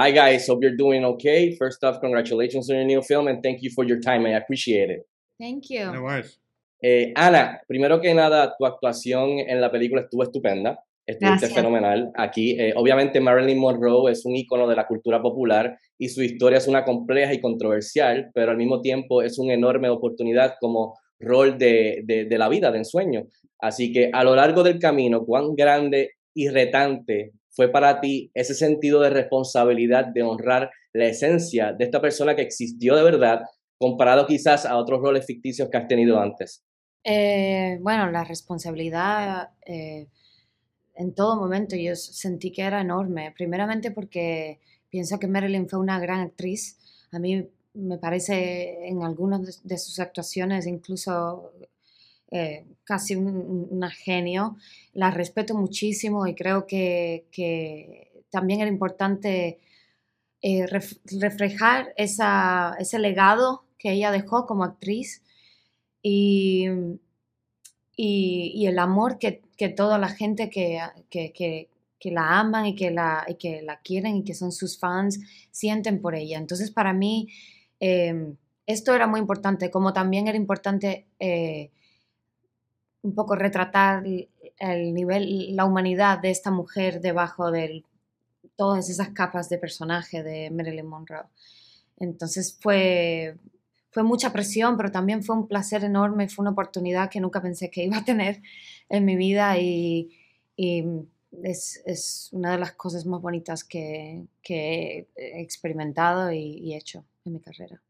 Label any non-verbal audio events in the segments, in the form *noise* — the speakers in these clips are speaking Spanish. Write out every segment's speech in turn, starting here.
Hi guys, hope you're doing okay. First off, congratulations on your new film and thank you for your time. I appreciate it. Thank you. No worries. Eh, Ana, primero que nada, tu actuación en la película estuvo estupenda. Estuviste Gracias. fenomenal. Aquí, eh, obviamente, Marilyn Monroe es un ícono de la cultura popular y su historia es una compleja y controversial, pero al mismo tiempo es una enorme oportunidad como rol de, de, de la vida, de ensueño. Así que a lo largo del camino, cuán grande y retante fue para ti ese sentido de responsabilidad de honrar la esencia de esta persona que existió de verdad, comparado quizás a otros roles ficticios que has tenido antes. Eh, bueno, la responsabilidad eh, en todo momento yo sentí que era enorme. Primeramente porque pienso que Marilyn fue una gran actriz. A mí me parece en algunas de, sus actuaciones incluso eh, casi un, una genio. La respeto muchísimo y creo que, también era importante eh, ref, reflejar ese legado que ella dejó como actriz y, y, el amor que, que, toda la gente que, que, la aman y que la, que la quieren y que son sus fans sienten por ella. Entonces para mí eh, esto era muy importante, como también era importante un poco retratar el nivel, la humanidad de esta mujer debajo de todas esas capas de personaje de Marilyn Monroe. Entonces fue, fue mucha presión, pero también fue un placer enorme, fue una oportunidad que nunca pensé que iba a tener en mi vida y, es, es, una de las cosas más bonitas que, que he experimentado y hecho en mi carrera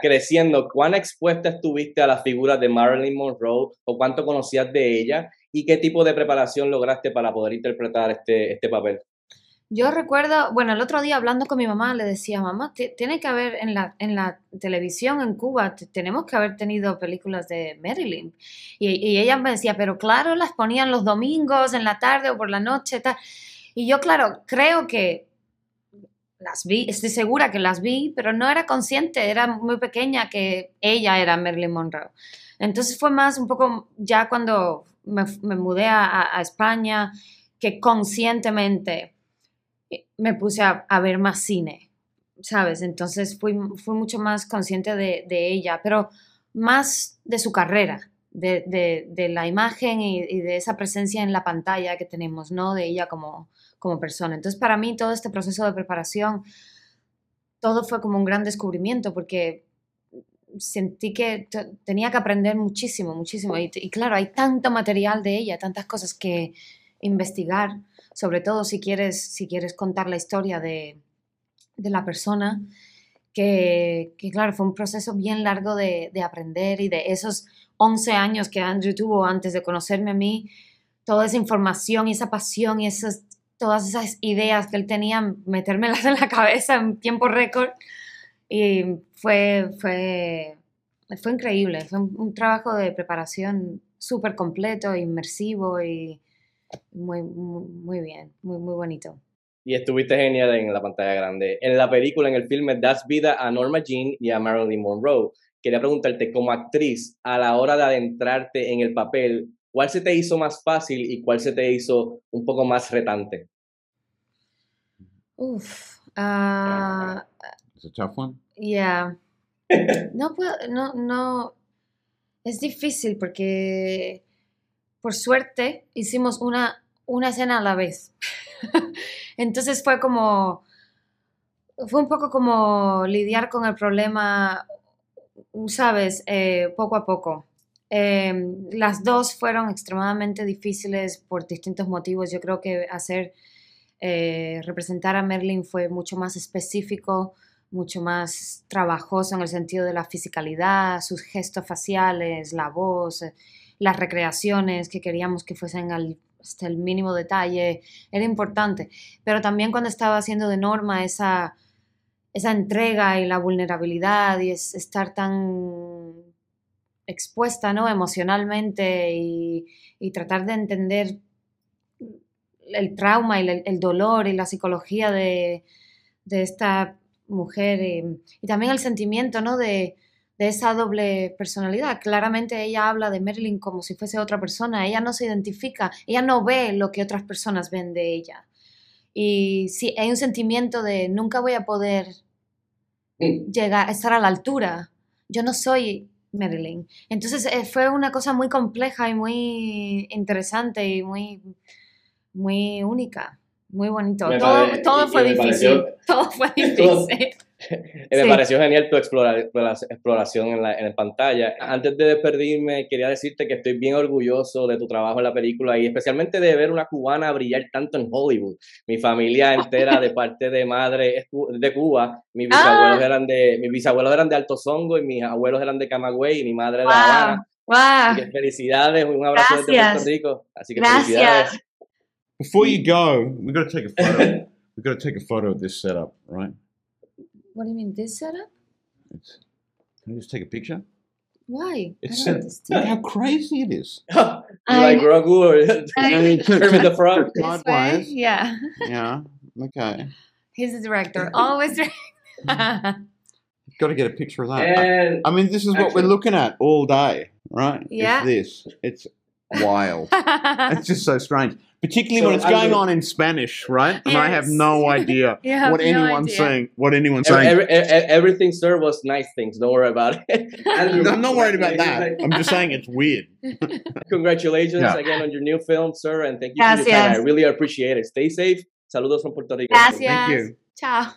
creciendo, ¿cuán expuesta estuviste a la figura de Marilyn Monroe o cuánto conocías de ella y qué tipo de preparación lograste para poder interpretar este, este papel? Yo recuerdo, bueno, el otro día hablando con mi mamá le decía, mamá, tiene que haber en la, en la televisión en Cuba, tenemos que haber tenido películas de Marilyn. Y, y, ella me decía, pero claro, las ponían los domingos en la tarde o por la noche. Tal. Y yo, claro, creo que las vi, estoy segura que las vi, pero no era consciente, era muy pequeña que ella era Marilyn Monroe. Entonces fue más un poco ya cuando me, me mudé a, a, España que conscientemente me puse a, a, ver más cine, ¿sabes? Entonces fui, fui mucho más consciente de, de ella, pero más de su carrera, de, de, de la imagen y, de esa presencia en la pantalla que tenemos, ¿no? De ella como, como persona. Entonces, para mí, todo este proceso de preparación, todo fue como un gran descubrimiento porque sentí que tenía que aprender muchísimo, muchísimo. Y, y, claro, hay tanto material de ella, tantas cosas que investigar, sobre todo si quieres, si quieres contar la historia de, de la persona, que, claro, fue un proceso bien largo de, de, aprender y de esos 11 años que Andrew tuvo antes de conocerme a mí, toda esa información y esa pasión y esas todas esas ideas que él tenía, metérmelas en la cabeza en tiempo récord. Y fue, fue, fue increíble, fue un, un trabajo de preparación súper completo, inmersivo y muy, muy, muy, bien, muy, muy bonito. Y estuviste genial en la pantalla grande. En la película, en el filme, das vida a Norma Jean y a Marilyn Monroe. Quería preguntarte, como actriz, a la hora de adentrarte en el papel, ¿Cuál se te hizo más fácil y cuál se te hizo un poco más retante? Uf. Uh, It's a tough one. Yeah. *laughs* No puedo, no, no. Es difícil porque, por suerte, hicimos una, una escena a la vez. *laughs* Entonces fue como, fue un poco como lidiar con el problema, sabes, eh, poco a poco. Eh, las dos fueron extremadamente difíciles por distintos motivos. Yo creo que hacer, eh, representar a Merlin fue mucho más específico, mucho más trabajoso en el sentido de la fisicalidad, sus gestos faciales, la voz, las recreaciones que queríamos que fuesen al, hasta el mínimo detalle, era importante. Pero también cuando estaba haciendo de norma esa, esa entrega y la vulnerabilidad y es, estar tan expuesta ¿no? emocionalmente y, tratar de entender el trauma y el, el dolor y la psicología de, de esta mujer y, y, también el sentimiento ¿no? de, de, esa doble personalidad. Claramente ella habla de Marilyn como si fuese otra persona, ella no se identifica, ella no ve lo que otras personas ven de ella. Y sí, hay un sentimiento de nunca voy a poder llegar, estar a la altura. Yo no soy Marilyn. Entonces eh, fue una cosa muy compleja y muy interesante y muy, muy única. Muy bonito. Me todo pare- todo fue difícil. pareció- *laughs* Todo fue *laughs* Todo- difícil. *laughs* Me Sí. pareció genial tu explora- explora- exploración en la, en la pantalla. Antes de despedirme, quería decirte que estoy bien orgulloso de tu trabajo en la película y especialmente de ver una cubana brillar tanto en Hollywood. Mi familia *laughs* entera de parte de madre es de Cuba. Mis bisabuelos, Ah. eran, de, mis bisabuelos eran de Alto Songo y mis abuelos eran de Camagüey y mi madre de Wow. Habana. Wow. Felicidades, un abrazo desde Gracias. Puerto Rico. Así que Gracias. felicidades. Before you go, we've got to take a photo. we've got to take a photo of this setup, right? What do you mean, this setup? It's, can you just take a picture? Why? It's I don't set, look how crazy it is. you *laughs* like I- Grogu or *laughs* I- *laughs* Kermit the Frog? This way? Yeah. Yeah. Okay. He's the director. Always director. Got to get a picture of that. And I mean, this is what Actually- we're looking at all day, right? Yeah. It's this. It's wild. it's just so strange, particularly when it's going on in Spanish, right? And I have no idea *laughs* You have what no anyone's idea. saying. What anyone's Every, saying. every, everything, sir, was nice things. Don't worry about it. *laughs* Andrew, I'm not worried about that. *laughs* I'm just saying it's weird. Congratulations Yeah. again on your new film, sir, and thank you for your time. I really appreciate it. Stay safe. Saludos from Puerto Rico. Gracias. Thank you. Chao.